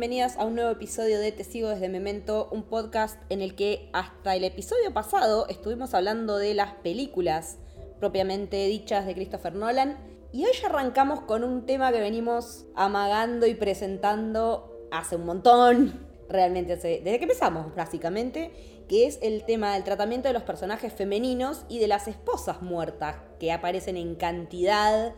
Bienvenidas a un nuevo episodio de Te sigo desde Memento, un podcast en el que hasta el episodio pasado estuvimos hablando de las películas propiamente dichas de Christopher Nolan. Y hoy arrancamos con un tema que venimos amagando y presentando hace un montón, realmente desde que empezamos básicamente, que es el tema del tratamiento de los personajes femeninos y de las esposas muertas que aparecen en cantidad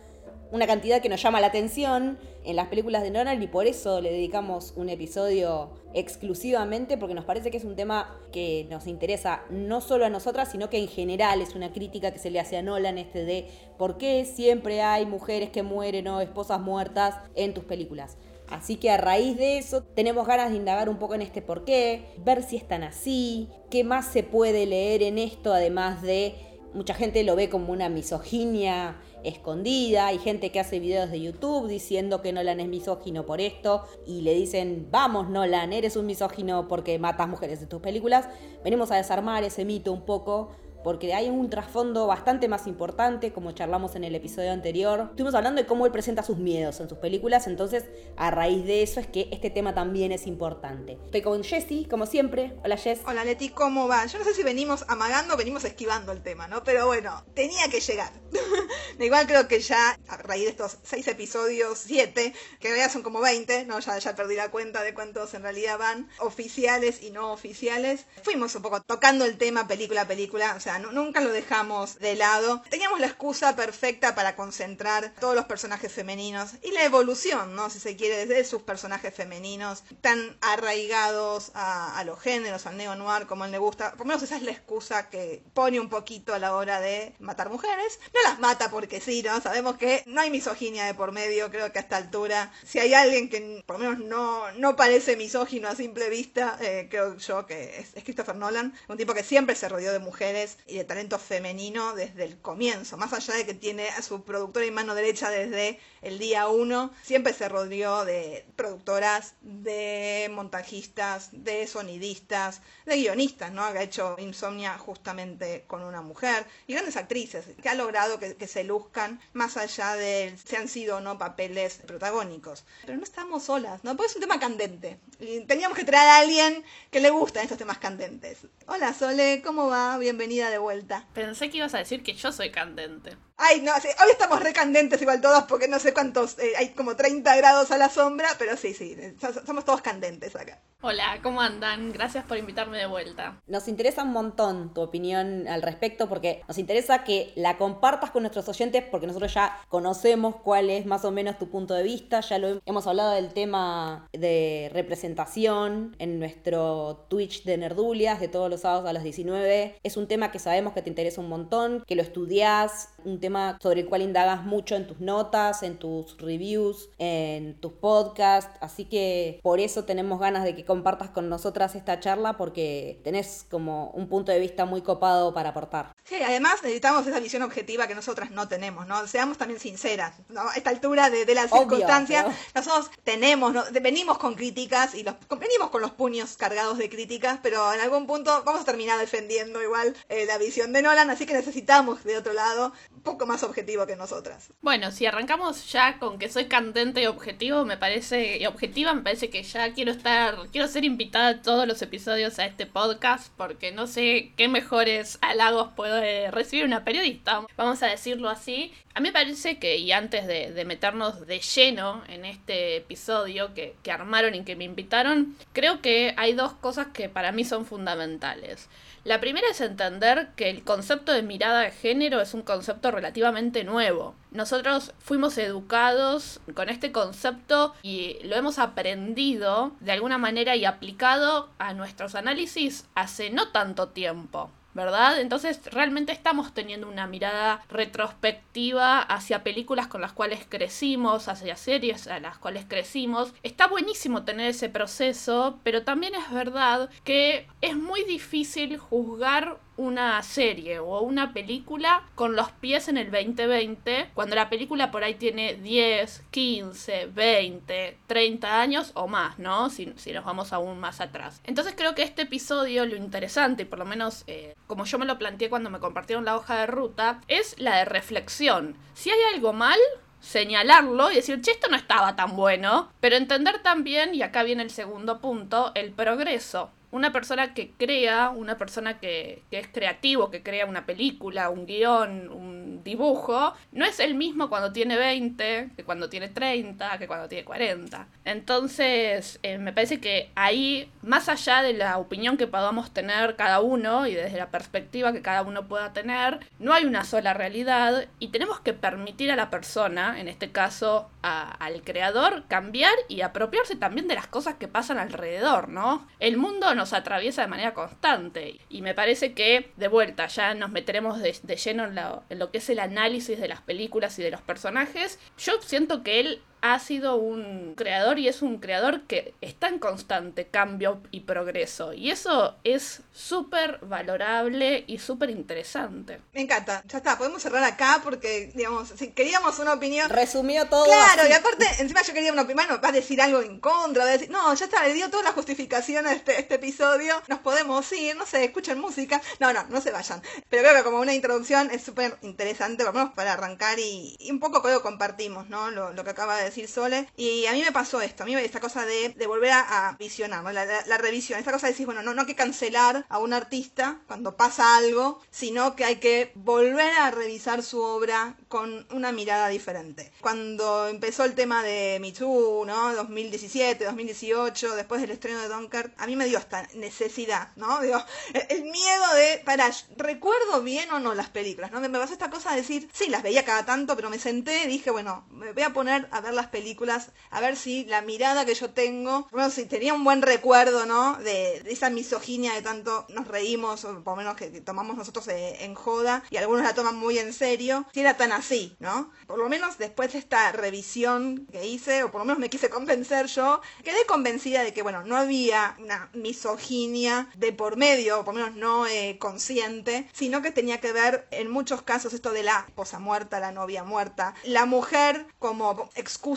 una cantidad que nos llama la atención en las películas de Nolan y por eso le dedicamos un episodio exclusivamente porque nos parece que es un tema que nos interesa no solo a nosotras, sino que en general es una crítica que se le hace a Nolan este de por qué siempre hay mujeres que mueren o esposas muertas en tus películas. Así que a raíz de eso tenemos ganas de indagar un poco en este por qué, ver si están así, qué más se puede leer en esto, además de mucha gente lo ve como una misoginia escondida, hay gente que hace videos de YouTube diciendo que Nolan es misógino por esto y le dicen, vamos Nolan, eres un misógino porque matas mujeres en tus películas. Venimos a desarmar ese mito un poco porque hay un trasfondo bastante más importante, como charlamos en el episodio anterior. Estuvimos hablando de cómo él presenta sus miedos en sus películas, entonces a raíz de eso es que este tema también es importante. Estoy con Jessie, como siempre. Hola Jess. Hola Leti, ¿cómo va? Yo no sé si venimos amagando venimos esquivando el tema, ¿no? Pero bueno, tenía que llegar. Igual creo que ya, a raíz de estos seis episodios, siete, que en realidad son como 20, ¿no? Ya, ya perdí la cuenta de cuántos en realidad van, oficiales y no oficiales. Fuimos un poco tocando el tema película a película, o sea, nunca lo dejamos de lado. Teníamos la excusa perfecta para concentrar todos los personajes femeninos y la evolución, ¿no? Si se quiere, desde sus personajes femeninos tan arraigados a, los géneros, al neo-noir, como él le gusta. Por lo menos esa es la excusa que pone un poquito a la hora de matar mujeres. No las mata porque sí, ¿no? Sabemos que no hay misoginia de por medio, creo que a esta altura. Si hay alguien que por lo menos no, no parece misógino a simple vista, eh, creo yo que es, es Christopher Nolan, un tipo que siempre se rodeó de mujeres y de talento femenino desde el comienzo, más allá de que tiene a su productora y mano derecha desde el día uno, siempre se rodeó de productoras, de montajistas, de sonidistas, de guionistas, ¿no? Ha hecho Insomnia justamente con una mujer y grandes actrices que ha logrado que, se luzcan más allá de si han sido o no papeles protagónicos. Pero no estamos solas, ¿no? Porque es un tema candente teníamos que traer a alguien que le gustan estos temas candentes. Hola Sole, ¿cómo va? Bienvenida de vuelta. Pensé que ibas a decir que yo soy candente. Ay, no, hoy estamos recandentes igual todos porque no sé cuántos, eh, hay como 30 grados a la sombra, pero sí, sí, somos todos candentes acá. Hola, ¿cómo andan? Gracias por invitarme de vuelta. Nos interesa un montón tu opinión al respecto porque nos interesa que la compartas con nuestros oyentes porque nosotros ya conocemos cuál es más o menos tu punto de vista, ya lo hemos hablado del tema de representación en nuestro Twitch de Nerdulias de todos los sábados a las 19. Es un tema que sabemos que te interesa un montón, que lo estudias, un tema sobre el cual indagas mucho en tus notas, en tus reviews, en tus podcasts, así que por eso tenemos ganas de que compartas con nosotras esta charla porque tenés como un punto de vista muy copado para aportar. Sí, además necesitamos esa visión objetiva que nosotras no tenemos, ¿no? Seamos también sinceras, ¿no? A esta altura de, de las circunstancias, nosotros tenemos, venimos con críticas y los, venimos con los puños cargados de críticas, pero en algún punto vamos a terminar defendiendo igual eh, la visión de Nolan, así que necesitamos de otro lado poco más objetivo que nosotras. Bueno, si arrancamos ya con que soy candente y objetivo, me parece, y objetiva, me parece que ya quiero estar, quiero ser invitada a todos los episodios a este podcast, porque no sé qué mejores halagos puede recibir una periodista, vamos a decirlo así. A mí me parece que, y antes de, meternos de lleno en este episodio que, que armaron y que me invitaron, creo que hay dos cosas que para mí son fundamentales. La primera es entender que el concepto de mirada de género es un concepto relativamente nuevo. Nosotros fuimos educados con este concepto y lo hemos aprendido de alguna manera y aplicado a nuestros análisis hace no tanto tiempo. ¿Verdad? Entonces realmente estamos teniendo una mirada retrospectiva hacia películas con las cuales crecimos, hacia series a las cuales crecimos. Está buenísimo tener ese proceso, pero también es verdad que es muy difícil juzgar una serie o una película con los pies en el 2020, cuando la película por ahí tiene 10, 15, 20, 30 años o más, ¿no? Si, nos vamos aún más atrás. Entonces creo que este episodio, lo interesante, por lo menos eh, como yo me lo planteé cuando me compartieron la hoja de ruta, es la de reflexión. Si hay algo mal, señalarlo y decir, che, esto no estaba tan bueno, pero entender también, y acá viene el segundo punto, el progreso una persona que crea, una persona que, que, es creativo, que crea una película, un guion, un dibujo, no es el mismo cuando tiene 20, que cuando tiene 30, que cuando tiene 40. Entonces, eh, me parece que ahí, más allá de la opinión que podamos tener cada uno y desde la perspectiva que cada uno pueda tener, no hay una sola realidad y tenemos que permitir a la persona, en este caso al creador, cambiar y apropiarse también de las cosas que pasan alrededor, ¿no? El mundo nos atraviesa de manera constante y me parece que, de vuelta, ya nos meteremos de, lleno en en lo que es el análisis de las películas y de los personajes. Yo siento que él ha sido un creador y es un creador que está en constante cambio y progreso. Y eso es súper valorable y súper interesante. Me encanta. Ya está, podemos cerrar acá porque, digamos, si queríamos una opinión. Resumió todo. Claro, y aparte, encima yo quería una opinión. va a decir algo en contra, va a decir, no, ya está, le dio toda la justificación a este, este episodio. Nos podemos ir, no sé, escuchen música. No, no, no se vayan. Pero creo que como una introducción es súper interesante, por lo menos para arrancar y, un poco creo compartimos, ¿no? Lo, lo que acaba de decir Sole. Y a mí me pasó esto, a mí esta cosa de, de volver a, visionar, la, revisión, esta cosa de decir, bueno, no, no hay que cancelar a un artista cuando pasa algo, sino que hay que volver a revisar su obra con una mirada diferente. Cuando empezó el tema de Me Too, ¿no? 2017, 2018, después del estreno de Dunkirk, a mí me dio esta necesidad, ¿no? Digo, el miedo de, para, ¿recuerdo bien o no las películas? ¿no? Me, pasó esta cosa de decir, sí, las veía cada tanto, pero me senté y dije, bueno, me voy a poner a ver las películas a ver si la mirada que yo tengo, bueno, si tenía un buen recuerdo, ¿no? De, esa misoginia de tanto nos reímos, o por lo menos que, tomamos nosotros eh, en joda, y algunos la toman muy en serio, si era tan así, ¿no? Por lo menos después de esta revisión que hice, o por lo menos me quise convencer yo, quedé convencida de que, bueno, no había una misoginia de por medio, o por lo menos no eh, consciente, sino que tenía que ver en muchos casos esto de la esposa muerta, la novia muerta, la mujer como excusa,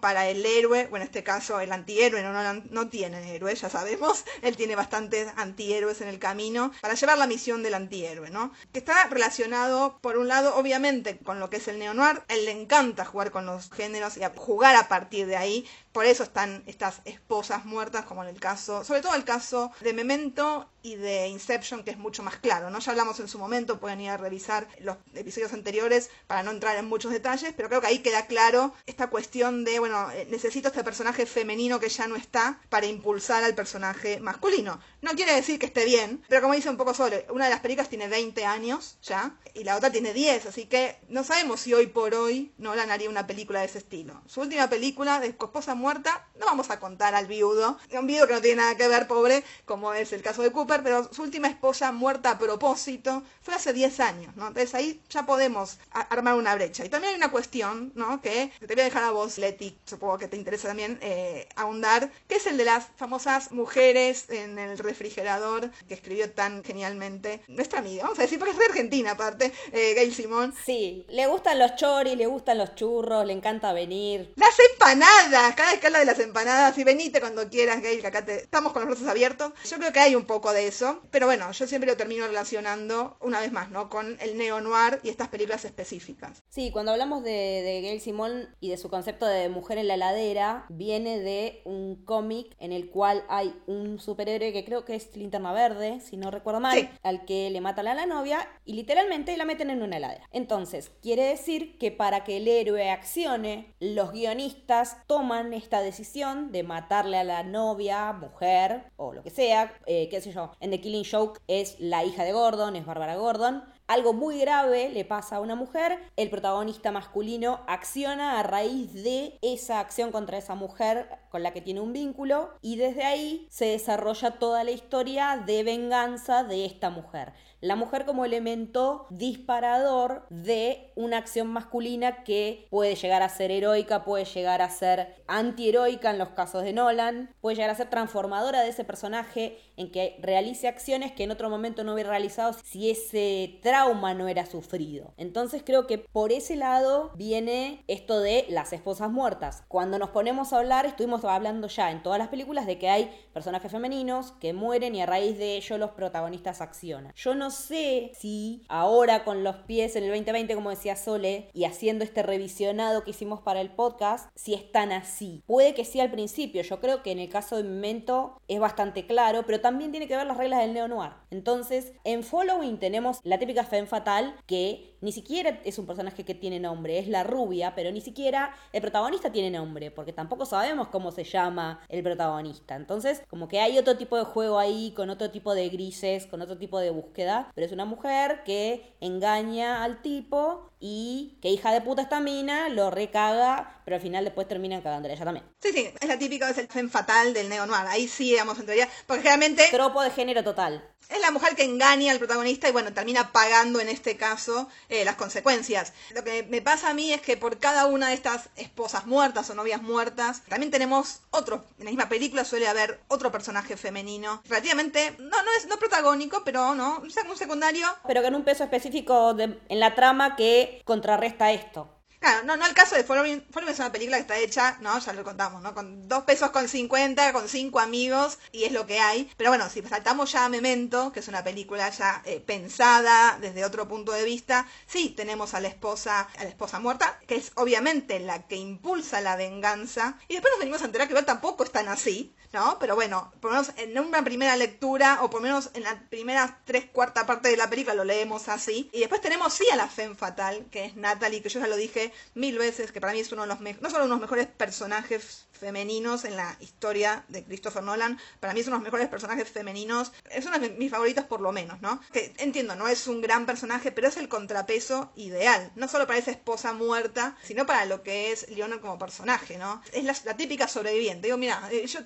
Para el héroe, o en este caso el antihéroe, no, no, no tiene héroe, ya sabemos, él tiene bastantes antihéroes en el camino, para llevar la misión del antihéroe, ¿no? Que está relacionado, por un lado, obviamente, con lo que es el neo-noir, él le encanta jugar con los géneros y jugar a partir de ahí, por eso están estas esposas muertas, como en el caso, sobre todo el caso de Memento y de Inception, que es mucho más claro, ¿no? Ya hablamos en su momento, pueden ir a revisar los episodios anteriores para no entrar en muchos detalles, pero creo que ahí queda claro esta cuestión de, bueno, eh, necesito este personaje femenino que ya no está para impulsar al personaje masculino. No quiere decir que esté bien, pero como dice un poco Sole, una de las películas tiene 20 años ya, y la otra tiene 10, así que no sabemos si hoy por hoy Nolan haría una película de ese estilo. Su última película de Esposa muerta, no vamos a contar al viudo, un viudo que no tiene nada que ver, pobre, como es el caso de Cooper, pero su última esposa muerta a propósito fue hace 10 años, ¿no? Entonces ahí ya podemos armar una brecha. Y también hay una cuestión, ¿no? Que te voy a dejar a vos, Leti, supongo que te interesa también eh, ahondar, que es el de las famosas mujeres en el refrigerador que escribió tan genialmente nuestra amiga, vamos a decir, porque es de Argentina aparte, eh, Gail Simón. Sí, le gustan los choris, le gustan los churros, le encanta venir. Las empanadas, cada escala de las empanadas y venite cuando quieras, Gail, que acá te... estamos con los brazos abiertos. Yo creo que hay un poco de eso, pero bueno, yo siempre lo termino relacionando una vez más, ¿no? Con el neo-noir y estas películas específicas. Sí, cuando hablamos de, de Gail Simón y de su concepto de mujer en la heladera, viene de un cómic en el cual hay un superhéroe que creo que es Linterna Verde, si no recuerdo mal, al que le matan a la novia y literalmente la meten en una heladera. Entonces, quiere decir que para que el héroe accione, los guionistas toman esta decisión de matarle a la novia, mujer o lo que sea, eh, qué sé yo, en The Killing Joke es la hija de Gordon, es Bárbara Gordon, algo muy grave le pasa a una mujer, el protagonista masculino acciona a raíz de esa acción contra esa mujer con la que tiene un vínculo y desde ahí se desarrolla toda la historia de venganza de esta mujer la mujer como elemento disparador de una acción masculina que puede llegar a ser heroica, puede llegar a ser antiheroica en los casos de Nolan, puede llegar a ser transformadora de ese personaje en que realice acciones que en otro momento no hubiera realizado si ese trauma no era sufrido. Entonces creo que por ese lado viene esto de las esposas muertas. Cuando nos ponemos a hablar, estuvimos hablando ya en todas las películas de que hay personajes femeninos que mueren y a raíz de ello los protagonistas accionan. Yo no sé si ahora con los pies en el 2020, como decía Sole, y haciendo este revisionado que hicimos para el podcast, si están así. Puede que sí al principio, yo creo que en el caso de Memento es bastante claro, pero también tiene que ver las reglas del neo-noir. Entonces, en Following tenemos la típica femme fatal que ni siquiera es un personaje que tiene nombre, es la rubia, pero ni siquiera el protagonista tiene nombre, porque tampoco sabemos cómo se llama el protagonista. Entonces, como que hay otro tipo de juego ahí, con otro tipo de grises, con otro tipo de búsqueda, pero es una mujer que engaña al tipo y que hija de puta esta mina, lo recaga, pero al final después terminan cagándole ella también. Sí, sí, es la típica, es el femme fatal del neo noir. Ahí sí, digamos, en teoría, porque generalmente... Tropo de género total. Es la mujer que engaña al protagonista y bueno, termina pagando en este caso eh, las consecuencias. Lo que me pasa a mí es que por cada una de estas esposas muertas o novias muertas, también tenemos otro. En la misma película suele haber otro personaje femenino, relativamente, no, no es no protagónico, pero no, un secundario. Pero con un peso específico en la trama que contrarresta esto. Claro, no, no el caso de Following, Following es una película que está hecha, ¿no? Ya lo contamos, ¿no? Con dos pesos con 50, con cinco amigos, y es lo que hay. Pero bueno, si saltamos ya a Memento, que es una película ya eh, pensada desde otro punto de vista, sí tenemos a la esposa, a la esposa muerta, que es obviamente la que impulsa la venganza. Y después nos venimos a enterar que igual tampoco están así, ¿no? Pero bueno, por lo menos en una primera lectura, o por lo menos en la primera tres cuarta parte de la película lo leemos así. Y después tenemos sí a la Femme Fatal, que es Natalie, que yo ya lo dije mil veces, que para mí es uno de los no solo uno mejores personajes femeninos en la historia de Christopher Nolan, para mí es uno de los mejores personajes femeninos, es uno de mis favoritos por lo menos, ¿no? Que entiendo, no es un gran personaje, pero es el contrapeso ideal, no solo para esa esposa muerta, sino para lo que es Leonard como personaje, ¿no? Es la, típica sobreviviente, digo, mira, eh, yo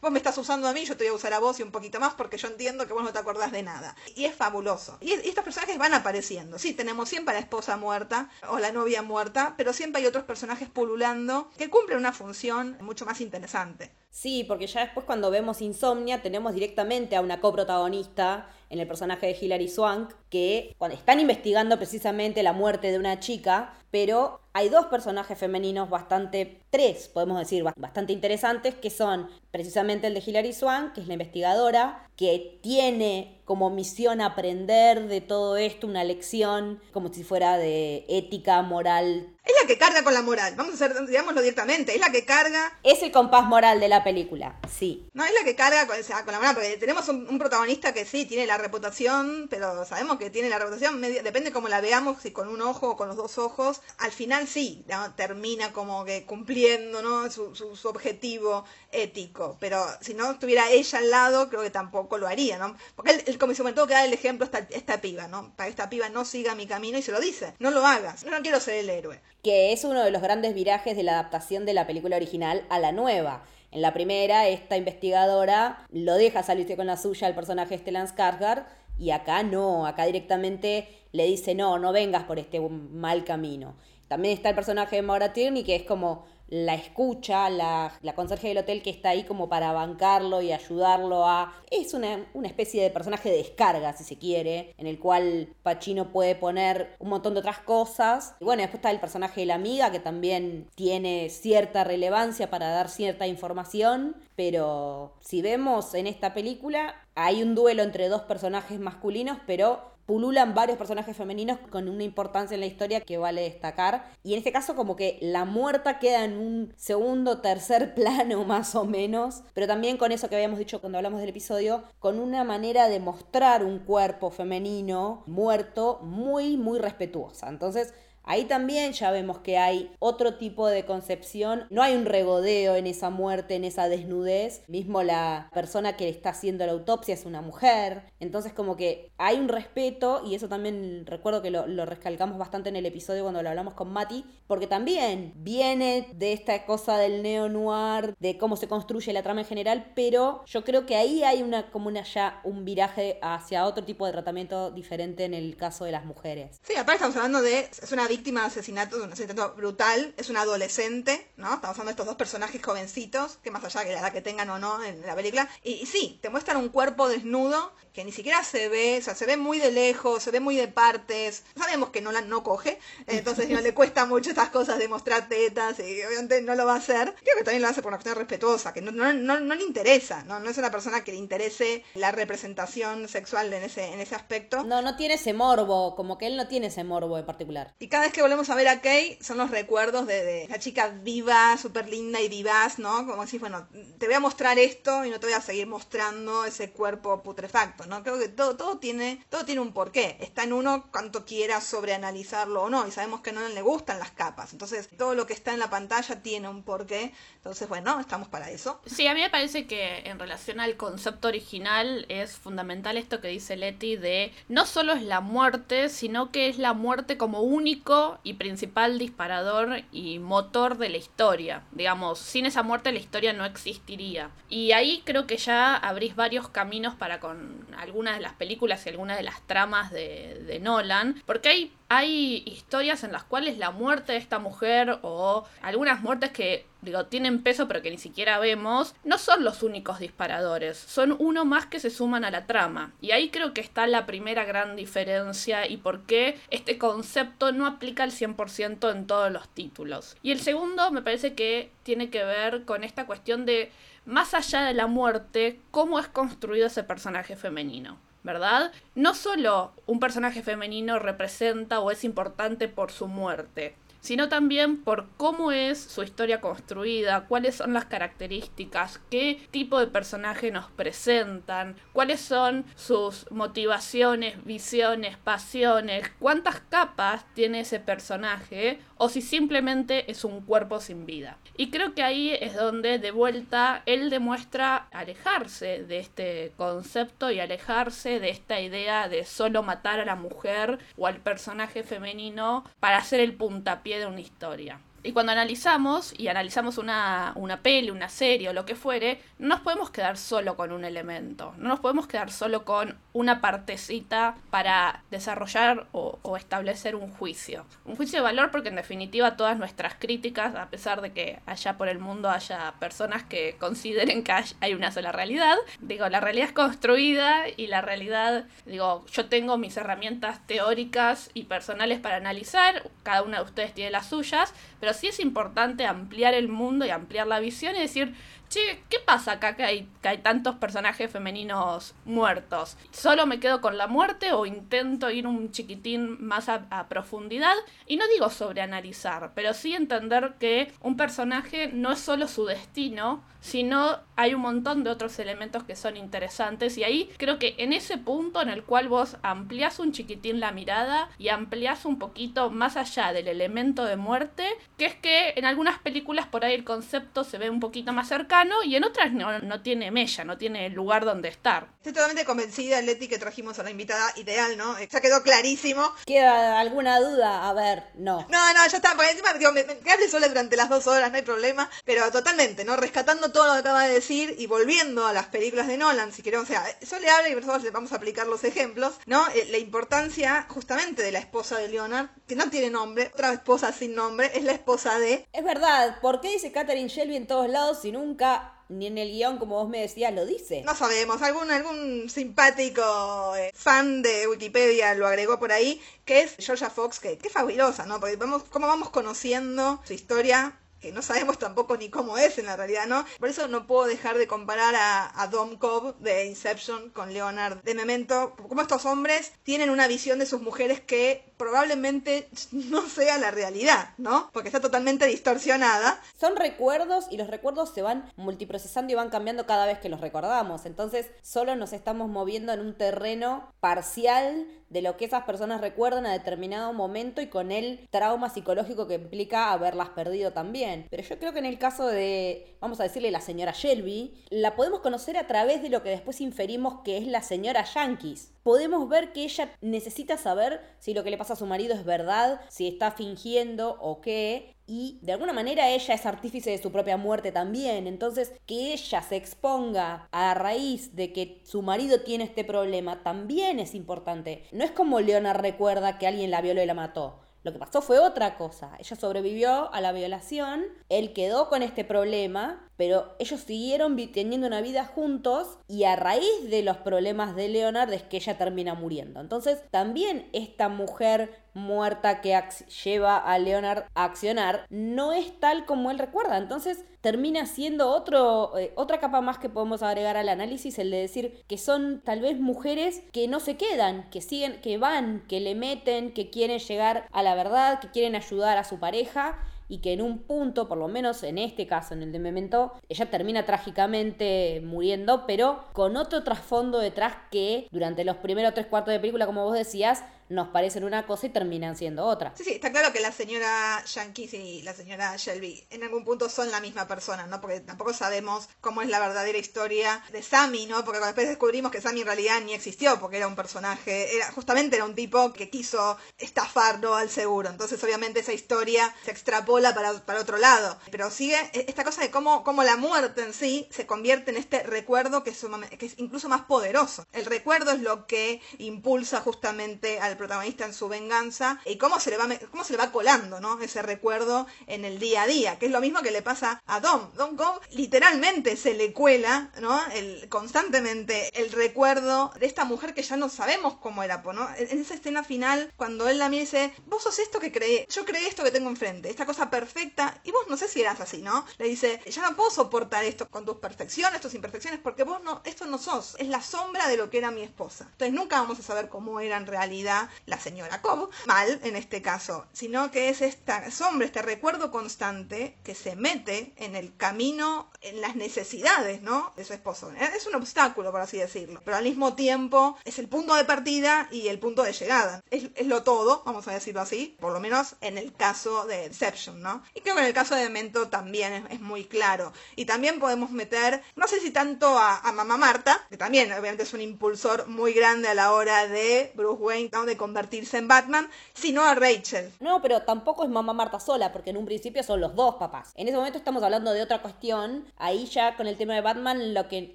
vos me estás usando a mí, yo te voy a usar a vos y un poquito más porque yo entiendo que vos no te acordás de nada. Y es fabuloso. Y, y estos personajes van apareciendo, sí, tenemos siempre a la esposa muerta o la novia muerta, pero siempre hay otros personajes pululando que cumplen una función más interesante. Sí, porque ya después cuando vemos Insomnia tenemos directamente a una coprotagonista en el personaje de Hilary Swank que cuando están investigando precisamente la muerte de una chica, pero hay dos personajes femeninos bastante, tres podemos decir, bastante interesantes, que son precisamente el de Hilary Swank, que es la investigadora, que tiene como misión aprender de todo esto una lección como si fuera de ética, moral. Es la que carga con la moral, vamos a hacer, digámoslo directamente, es la que carga... Es el compás moral de la película, sí. No, es la que carga con, la moral, porque tenemos un, protagonista que sí, tiene la reputación, pero sabemos que tiene la reputación, depende cómo la veamos, si con un ojo o con los dos ojos, al final sí, termina como que cumpliendo ¿no? su, su, objetivo ético, pero si no estuviera ella al lado, creo que tampoco lo haría, ¿no? Porque él, él como tengo que dar el ejemplo esta, esta piba, ¿no? Para que esta piba no siga mi camino y se lo dice, no lo hagas, no quiero ser el héroe. Que es uno de los grandes virajes de la adaptación de la película original a la nueva. En la primera, esta investigadora lo deja salirse con la suya al personaje Stellan Skarsgård y acá no, acá directamente le dice no, no vengas por este mal camino. También está el personaje de Maura Tierney que es como la escucha, la, la, conserje del hotel que está ahí como para bancarlo y ayudarlo a... Es una, una, especie de personaje de descarga, si se quiere, en el cual Pacino puede poner un montón de otras cosas. Y bueno, después está el personaje de la amiga, que también tiene cierta relevancia para dar cierta información, pero si vemos en esta película, hay un duelo entre dos personajes masculinos, pero pululan varios personajes femeninos con una importancia en la historia que vale destacar. Y en este caso como que la muerta queda en un segundo, tercer plano más o menos, pero también con eso que habíamos dicho cuando hablamos del episodio, con una manera de mostrar un cuerpo femenino muerto muy, muy respetuosa. Entonces, Ahí también ya vemos que hay otro tipo de concepción, no hay un regodeo en esa muerte, en esa desnudez, mismo la persona que está haciendo la autopsia es una mujer, entonces como que hay un respeto y eso también recuerdo que lo, lo recalcamos bastante en el episodio cuando lo hablamos con Mati, porque también viene de esta cosa del neo-noir, de cómo se construye la trama en general, pero yo creo que ahí hay una como una ya un viraje hacia otro tipo de tratamiento diferente en el caso de las mujeres. Sí, aparte estamos hablando de, es una víctima de asesinato, de un asesinato brutal, es un adolescente, ¿no? Estamos hablando de estos dos personajes jovencitos, que más allá de la edad que tengan o no en la película, y, y sí, te muestran un cuerpo desnudo que ni siquiera se ve, o sea, se ve muy de lejos, se ve muy de partes. Sabemos que Nolan no coge, entonces no le cuesta mucho estas cosas de mostrar tetas y obviamente no lo va a hacer. Creo que también lo hace por una cuestión respetuosa, que no, no, no, no le interesa, ¿no? no es una persona que le interese la representación sexual en ese, en ese aspecto. No, no tiene ese morbo, como que él no tiene ese morbo en particular. Y cada vez que volvemos a ver a Kay son los recuerdos de, la chica viva, súper linda y vivaz, ¿no? Como si, bueno, te voy a mostrar esto y no te voy a seguir mostrando ese cuerpo putrefacto. ¿no? Creo que todo, todo, tiene, todo tiene un porqué. Está en uno cuanto quiera sobreanalizarlo o no. Y sabemos que no le gustan las capas. Entonces, todo lo que está en la pantalla tiene un porqué. Entonces, bueno, estamos para eso. Sí, a mí me parece que en relación al concepto original es fundamental esto que dice Leti de no solo es la muerte, sino que es la muerte como único y principal disparador y motor de la historia. Digamos, sin esa muerte la historia no existiría. Y ahí creo que ya abrís varios caminos para con algunas de las películas y algunas de las tramas de, de Nolan, porque hay, hay historias en las cuales la muerte de esta mujer o algunas muertes que digo, tienen peso pero que ni siquiera vemos, no son los únicos disparadores, son uno más que se suman a la trama. Y ahí creo que está la primera gran diferencia y por qué este concepto no aplica al 100% en todos los títulos. Y el segundo me parece que tiene que ver con esta cuestión de, más allá de la muerte, cómo es construido ese personaje femenino. ¿verdad? No solo un personaje femenino representa o es importante por su muerte, sino también por cómo es su historia construida, cuáles son las características, qué tipo de personaje nos presentan, cuáles son sus motivaciones, visiones, pasiones, cuántas capas tiene ese personaje o si simplemente es un cuerpo sin vida. Y creo que ahí es donde de vuelta él demuestra alejarse de este concepto y alejarse de esta idea de solo matar a la mujer o al personaje femenino para hacer el puntapié de una historia. Y cuando analizamos, y analizamos una, una peli, una serie o lo que fuere, no nos podemos quedar solo con un elemento, no nos podemos quedar solo con una partecita para desarrollar o, o, establecer un juicio. Un juicio de valor porque en definitiva todas nuestras críticas, a pesar de que allá por el mundo haya personas que consideren que hay una sola realidad, digo, la realidad es construida y la realidad, digo, yo tengo mis herramientas teóricas y personales para analizar, cada una de ustedes tiene las suyas, pero sí es importante ampliar el mundo y ampliar la visión y decir, che, ¿qué pasa acá que hay, que hay tantos personajes femeninos muertos? ¿Solo me quedo con la muerte o intento ir un chiquitín más a, a profundidad? Y no digo sobreanalizar, pero sí entender que un personaje no es solo su destino, sino hay un montón de otros elementos que son interesantes y ahí creo que en ese punto en el cual vos ampliás un chiquitín la mirada y ampliás un poquito más allá del elemento de muerte, que es que en algunas películas por ahí el concepto se ve un poquito más cercano y en otras no, no tiene mella, no tiene lugar donde estar. Estoy totalmente convencida, Leti, que trajimos a la invitada ideal, ¿no? Ya quedó clarísimo. ¿Queda alguna duda? A ver, no. No, no, ya está, porque encima, digo, me, hable sola durante las dos horas, no hay problema, pero totalmente, ¿no? Rescatando todo lo que acaba de decir y volviendo a las películas de Nolan, si queremos, o sea, Sole habla y nosotros le vamos a aplicar los ejemplos, ¿no? Eh, la importancia justamente de la esposa de Leonard, que no tiene nombre, otra esposa sin nombre, es la esposa de... Es verdad, ¿por qué dice Catherine Shelby en todos lados si nunca ni en el guion, como vos me decías, lo dice. No sabemos, algún, algún simpático eh, fan de Wikipedia lo agregó por ahí, que es Georgia Fox, que, que fabulosa, ¿no? Porque vamos, cómo vamos conociendo su historia que no sabemos tampoco ni cómo es en la realidad, ¿no? Por eso no puedo dejar de comparar a, a Dom Cobb de Inception con Leonard de Memento, como estos hombres tienen una visión de sus mujeres que probablemente no sea la realidad, ¿no? Porque está totalmente distorsionada. Son recuerdos y los recuerdos se van multiprocesando y van cambiando cada vez que los recordamos. Entonces, solo nos estamos moviendo en un terreno parcial de lo que esas personas recuerdan a determinado momento y con el trauma psicológico que implica haberlas perdido también. Pero yo creo que en el caso de, vamos a decirle, la señora Shelby, la podemos conocer a través de lo que después inferimos que es la señora Yankees. Podemos ver que ella necesita saber si lo que le pasa a su marido es verdad, si está fingiendo o qué, y de alguna manera ella es artífice de su propia muerte también. Entonces, que ella se exponga a raíz de que su marido tiene este problema también es importante. No es como Leona recuerda que alguien la violó y la mató. Lo que pasó fue otra cosa. Ella sobrevivió a la violación, él quedó con este problema, pero ellos siguieron teniendo una vida juntos y a raíz de los problemas de Leonard es que ella termina muriendo. Entonces también esta mujer muerta que lleva a Leonard a accionar no es tal como él recuerda. Entonces termina siendo otro, eh, otra capa más que podemos agregar al análisis, el de decir que son tal vez mujeres que no se quedan, que siguen, que van, que le meten, que quieren llegar a la verdad, que quieren ayudar a su pareja y que en un punto, por lo menos en este caso, en el de Memento, ella termina trágicamente muriendo, pero con otro trasfondo detrás que durante los primeros tres cuartos de película, como vos decías, nos parecen una cosa y terminan siendo otra. Sí, sí, está claro que la señora Yankees y la señora Shelby en algún punto son la misma persona, ¿no? Porque tampoco sabemos cómo es la verdadera historia de Sammy, ¿no? Porque después descubrimos que Sammy en realidad ni existió, porque era un personaje, era justamente era un tipo que quiso estafar, ¿no? Al seguro. Entonces, obviamente, esa historia se extrapola para, para otro lado. Pero sigue esta cosa de cómo, cómo la muerte en sí se convierte en este recuerdo que es, que es incluso más poderoso. El recuerdo es lo que impulsa justamente al protagonista en su venganza y cómo se le va, cómo se le va colando, ¿no? Ese recuerdo en el día a día, que es lo mismo que le pasa a Dom. Dom Cobb literalmente se le cuela, ¿no? El, constantemente el recuerdo de esta mujer que ya no sabemos cómo era, ¿no? En esa escena final, cuando él la mira y dice, vos sos esto que creé, yo creé esto que tengo enfrente, esta cosa perfecta, y vos no sé si eras así, ¿no? Le dice, ya no puedo soportar esto con tus perfecciones, tus imperfecciones, porque vos no, esto no sos, es la sombra de lo que era mi esposa. Entonces nunca vamos a saber cómo era en realidad la señora Cobb, mal en este caso, sino que es esta sombra, este recuerdo constante que se mete en el camino, en las necesidades, ¿no? De su esposo. Es un obstáculo, por así decirlo, pero al mismo tiempo es el punto de partida y el punto de llegada. Es, lo todo, vamos a decirlo así, por lo menos en el caso de Deception, ¿no? Y creo que en el caso de Memento también es, muy claro. Y también podemos meter, no sé si tanto a, a Mamá Marta, que también obviamente es un impulsor muy grande a la hora de Bruce Wayne, ¿no? De convertirse en Batman, sino a Rachel. No, pero tampoco es mamá Marta sola, porque en un principio son los dos papás. En ese momento estamos hablando de otra cuestión. Ahí ya con el tema de Batman, lo que,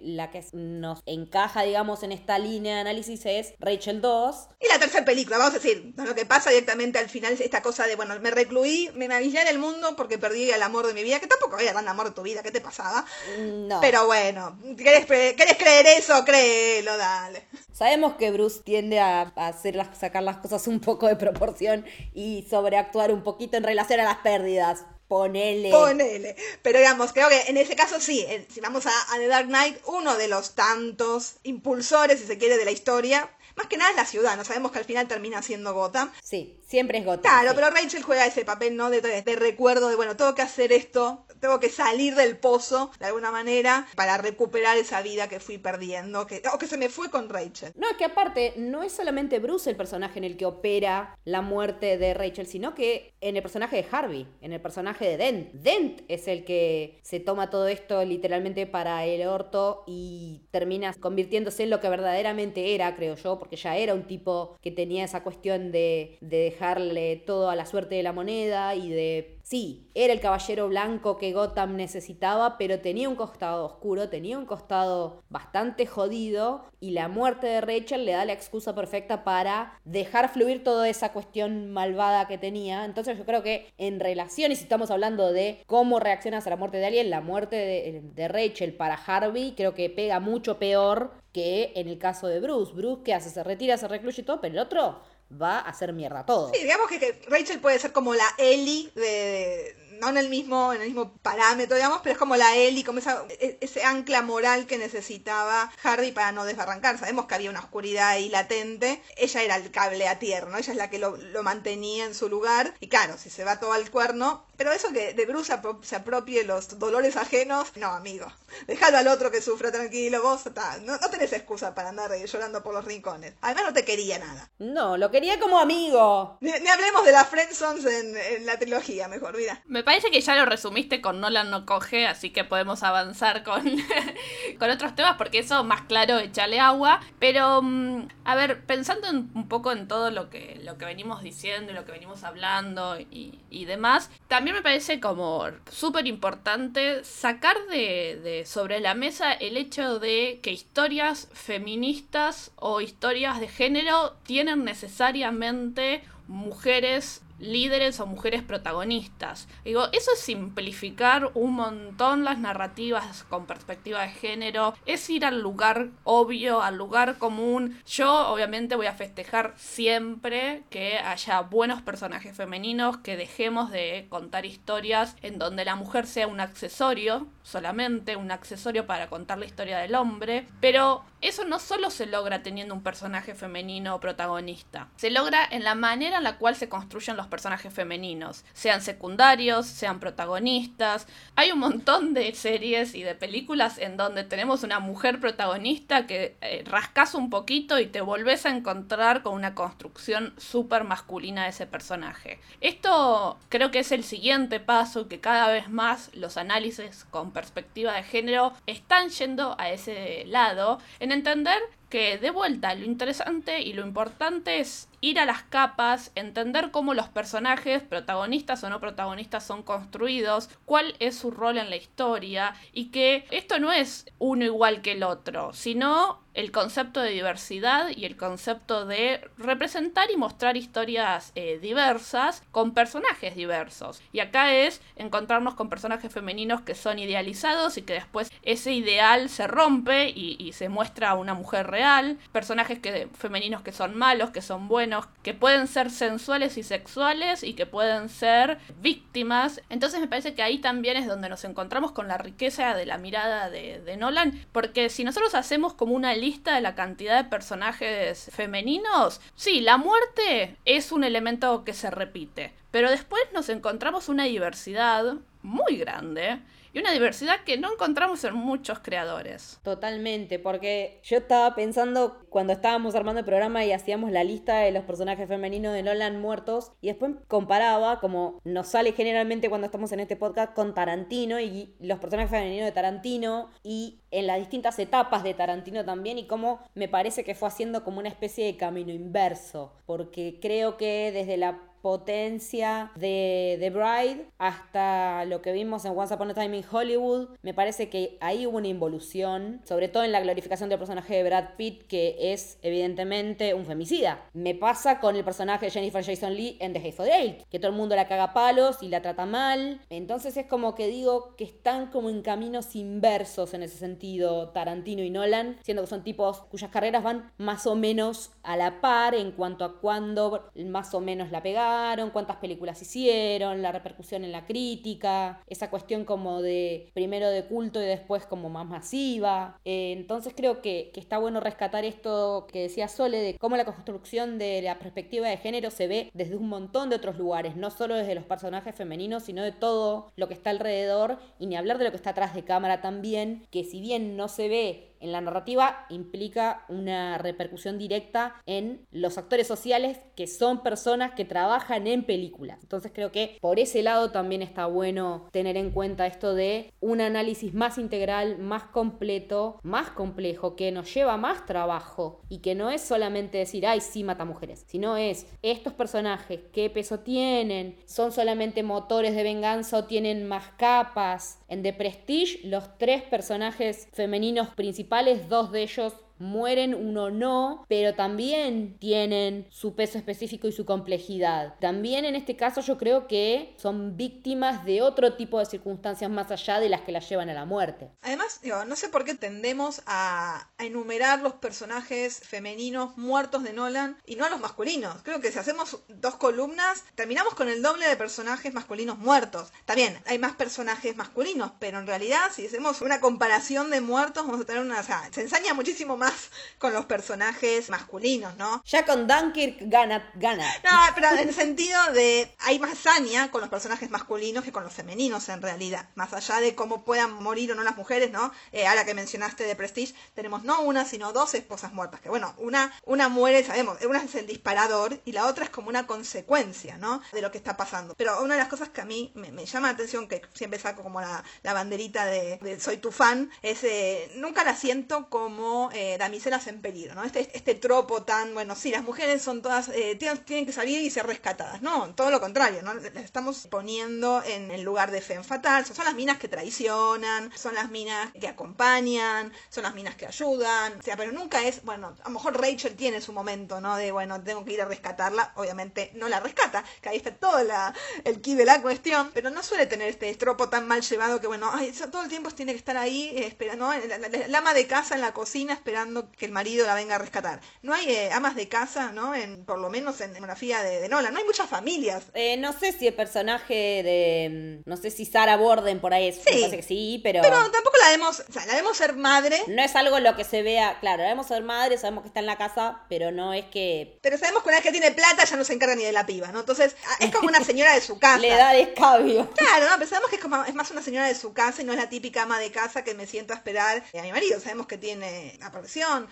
la que nos encaja, digamos, en esta línea de análisis es Rachel 2. Y la tercera película, vamos a decir, lo que pasa directamente al final es esta cosa de, bueno, me recluí, me navigué en el mundo porque perdí el amor de mi vida, que tampoco había gran amor de tu vida, ¿qué te pasaba? No. Pero bueno, ¿querés, querés creer eso? Créelo, dale. Sabemos que Bruce tiende a, hacer las, sacar las cosas un poco de proporción y sobreactuar un poquito en relación a las pérdidas. Ponele. Ponele. Pero digamos, creo que en ese caso sí, si vamos a, a, The Dark Knight, uno de los tantos impulsores, si se quiere, de la historia, más que nada es la ciudad, no sabemos que al final termina siendo Gotham. Sí, siempre es Gotham. Claro, pero Rachel juega ese papel, ¿no? De, de, recuerdo de, bueno, tengo que hacer esto, tengo que salir del pozo de alguna manera para recuperar esa vida que fui perdiendo, que, o que se me fue con Rachel. No, es que aparte, no es solamente Bruce el personaje en el que opera la muerte de Rachel, sino que en el personaje de Harvey, en el personaje de Dent. Dent es el que se toma todo esto literalmente para el orto y termina convirtiéndose en lo que verdaderamente era, creo yo, porque ya era un tipo que tenía esa cuestión de, de dejarle todo a la suerte de la moneda y de Sí, era el caballero blanco que Gotham necesitaba, pero tenía un costado oscuro, tenía un costado bastante jodido y la muerte de Rachel le da la excusa perfecta para dejar fluir toda esa cuestión malvada que tenía. Entonces yo creo que en relación, y si estamos hablando de cómo reaccionas a la muerte de alguien, la muerte de Rachel para Harvey creo que pega mucho peor que en el caso de Bruce. Bruce, ¿qué hace? Se retira, se recluye y todo, pero el otro va a hacer mierda todo. Sí, digamos que, Rachel puede ser como la Ellie de, no en el mismo, en el mismo parámetro, digamos, pero es como la Ellie, como esa, e, ese ancla moral que necesitaba Hardy para no desbarrancar. Sabemos que había una oscuridad ahí latente. Ella era el cable a tierra, ¿no? Ella es la que lo, lo mantenía en su lugar. Y claro, si se va todo al cuerno, pero eso que de Bruce se apropie los dolores ajenos, no, amigo. Déjalo al otro que sufra tranquilo, vos no, tenés excusa para andar llorando por los rincones. Además no te quería nada. No, lo quería como amigo. Ni, hablemos de las Friendsons en, en la trilogía, mejor, mira. Me parece que ya lo resumiste con Nolan no coge, así que podemos avanzar con, con otros temas porque eso más claro, echarle agua. Pero, mm, a ver, pensando un poco en todo lo que, lo que venimos diciendo y lo que venimos hablando y, y demás, también me parece como súper importante sacar de, de, sobre la mesa el hecho de que historias feministas o historias de género tienen necesariamente mujeres líderes o mujeres protagonistas. Digo, eso es simplificar un montón las narrativas con perspectiva de género, es ir al lugar obvio, al lugar común. Yo obviamente voy a festejar siempre que haya buenos personajes femeninos, que dejemos de contar historias en donde la mujer sea un accesorio, solamente un accesorio para contar la historia del hombre, pero eso no solo se logra teniendo un personaje femenino protagonista, se logra en la manera en la cual se construyen los personajes femeninos, sean secundarios, sean protagonistas. Hay un montón de series y de películas en donde tenemos una mujer protagonista que eh, rascas un poquito y te volvés a encontrar con una construcción súper masculina de ese personaje. Esto creo que es el siguiente paso que cada vez más los análisis con perspectiva de género están yendo a ese lado, en entender que de vuelta lo interesante y lo importante es ir a las capas, entender cómo los personajes, protagonistas o no protagonistas, son construidos, cuál es su rol en la historia y que esto no es uno igual que el otro, sino el concepto de diversidad y el concepto de representar y mostrar historias eh, diversas con personajes diversos. Y acá es encontrarnos con personajes femeninos que son idealizados y que después ese ideal se rompe y, se muestra a una mujer real, personajes que, femeninos que son malos, que son buenos, que pueden ser sensuales y sexuales y que pueden ser víctimas. Entonces me parece que ahí también es donde nos encontramos con la riqueza de la mirada de, de Nolan, porque si nosotros hacemos como una lista de la cantidad de personajes femeninos, sí, la muerte es un elemento que se repite, pero después nos encontramos una diversidad muy grande y una diversidad que no encontramos en muchos creadores. Totalmente, porque yo estaba pensando cuando estábamos armando el programa y hacíamos la lista de los personajes femeninos de Nolan muertos y después comparaba como nos sale generalmente cuando estamos en este podcast con Tarantino y los personajes femeninos de Tarantino y en las distintas etapas de Tarantino también y cómo me parece que fue haciendo como una especie de camino inverso, porque creo que desde la potencia de The Bride hasta lo que vimos en Once Upon a Time in Hollywood. Me parece que ahí hubo una involución, sobre todo en la glorificación del personaje de Brad Pitt, que es evidentemente un femicida. Me pasa con el personaje de Jennifer Jason Lee en The Hateful Eight, que todo el mundo la caga palos y la trata mal. Entonces es como que digo que están como en caminos inversos en ese sentido Tarantino y Nolan, siendo que son tipos cuyas carreras van más o menos a la par en cuanto a cuándo más o menos la pegaron cuántas películas hicieron, la repercusión en la crítica, esa cuestión como de primero de culto y después como más masiva. Eh, entonces creo que, que, está bueno rescatar esto que decía Sole, de cómo la construcción de la perspectiva de género se ve desde un montón de otros lugares, no solo desde los personajes femeninos, sino de todo lo que está alrededor y ni hablar de lo que está atrás de cámara también, que si bien no se ve en la narrativa implica una repercusión directa en los actores sociales que son personas que trabajan en películas. Entonces creo que por ese lado también está bueno tener en cuenta esto de un análisis más integral, más completo, más complejo, que nos lleva más trabajo y que no es solamente decir, ay, sí mata mujeres, sino es estos personajes, qué peso tienen, son solamente motores de venganza o tienen más capas. En The Prestige, los tres personajes femeninos principales dos de ellos mueren, uno no, pero también tienen su peso específico y su complejidad. También en este caso yo creo que son víctimas de otro tipo de circunstancias más allá de las que las llevan a la muerte. Además, no sé por qué tendemos a, a enumerar los personajes femeninos muertos de Nolan y no a los masculinos. Creo que si hacemos dos columnas, terminamos con el doble de personajes masculinos muertos. También hay más personajes masculinos, pero en realidad si hacemos una comparación de muertos, vamos a tener una... O sea, se ensaña muchísimo más con los personajes masculinos, ¿no? Ya con Dunkirk gana, gana. No, pero en el sentido de hay más saña con los personajes masculinos que con los femeninos en realidad. Más allá de cómo puedan morir o no las mujeres, ¿no? Eh, ahora que mencionaste de Prestige, tenemos no una, sino dos esposas muertas. Que bueno, una, una muere, sabemos, una es el disparador y la otra es como una consecuencia, ¿no? De lo que está pasando. Pero una de las cosas que a mí me, llama la atención, que siempre saco como la, banderita de, soy tu fan, es eh, nunca la siento como eh, damiselas en peligro, ¿no? Este, este tropo tan, bueno, sí, las mujeres son todas, eh, tienen, que salir y ser rescatadas, no, todo lo contrario, ¿no? Les estamos poniendo en el lugar de fe fatal, son las minas que traicionan, son las minas que acompañan, son las minas que ayudan, o sea, pero nunca es, bueno, a lo mejor Rachel tiene su momento, ¿no? De, bueno, tengo que ir a rescatarla, obviamente no la rescata, que ahí está todo la, el key de la cuestión, pero no suele tener este tropo tan mal llevado que, bueno, todo el tiempo tiene que estar ahí, eh, ¿no? la ama de casa en la cocina esperando que el marido la venga a rescatar. No hay eh, amas de casa, ¿no? En, por lo menos en demografía de, de Nolan. No hay muchas familias. Eh, no sé si el personaje de. No sé si Sarah Borden por ahí es. Sí. que sí, pero. Pero tampoco la vemos. O sea, la vemos ser madre. No es algo lo que se vea. Claro, la vemos ser madre, sabemos que está en la casa, pero no es que. Pero sabemos que una vez que tiene plata ya no se encarga ni de la piba, ¿no? Entonces, es como una señora de su casa. Le da descabio. Claro, no, pero sabemos que es, como, es más una señora de su casa y no es la típica ama de casa que me siento a esperar a mi marido. Sabemos que tiene una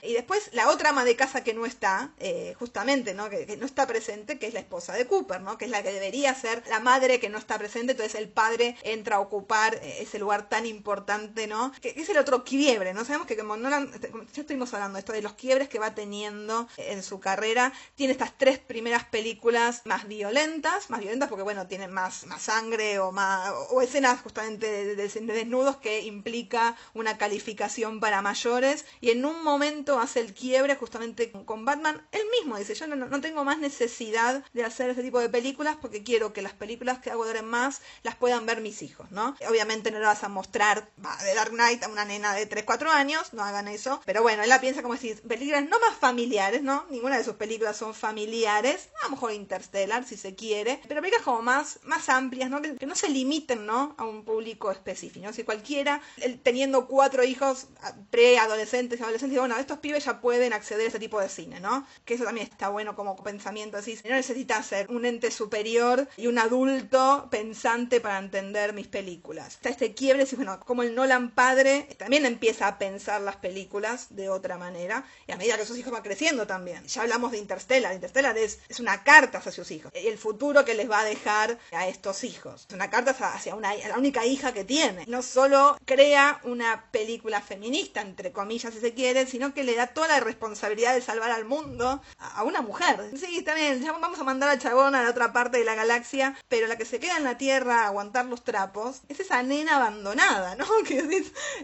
Y después la otra ama de casa que no está, eh, justamente, ¿no? Que, no está presente, que es la esposa de Cooper, ¿no? Que es la que debería ser la madre que no está presente, entonces el padre entra a ocupar eh, ese lugar tan importante, ¿no? Que, es el otro quiebre, ¿no? Sabemos que como no ya estuvimos hablando de esto, de los quiebres que va teniendo en su carrera, tiene estas tres primeras películas más violentas, más violentas porque, bueno, tienen más, más sangre o más, o escenas justamente de desnudos que implica una calificación para mayores, y en un momento hace el quiebre justamente con Batman. Él mismo dice, yo no, tengo más necesidad de hacer ese tipo de películas porque quiero que las películas que hago duren más las puedan ver mis hijos, ¿no? Obviamente no le vas a mostrar de Dark Knight a una nena de 3, 4 años, no hagan eso, pero bueno, él la piensa como decir, películas no más familiares, ¿no? Ninguna de sus películas son familiares, a lo mejor Interstellar si se quiere, pero películas como más, más amplias, ¿no? Que, no se limiten, ¿no? A un público específico, ¿no? Si cualquiera, teniendo cuatro hijos preadolescentes y adolescentes, bueno, estos pibes ya pueden acceder a ese tipo de cine, ¿no? Que eso también está bueno como pensamiento, así, no necesita ser un ente superior y un adulto pensante para entender mis películas. Está este quiebre, bueno, como el Nolan padre también empieza a pensar las películas de otra manera, y a medida que sus hijos van creciendo también. Ya hablamos de Interstellar, Interstellar es, es una carta hacia sus hijos, el futuro que les va a dejar a estos hijos. Es una carta hacia una, la única hija que tiene. No solo crea una película feminista, entre comillas, si se quiere, sino que le da toda la responsabilidad de salvar al mundo a una mujer. Sí, está bien, ya vamos a mandar al chabón a la otra parte de la galaxia, pero la que se queda en la Tierra a aguantar los trapos es esa nena abandonada, ¿no? Que,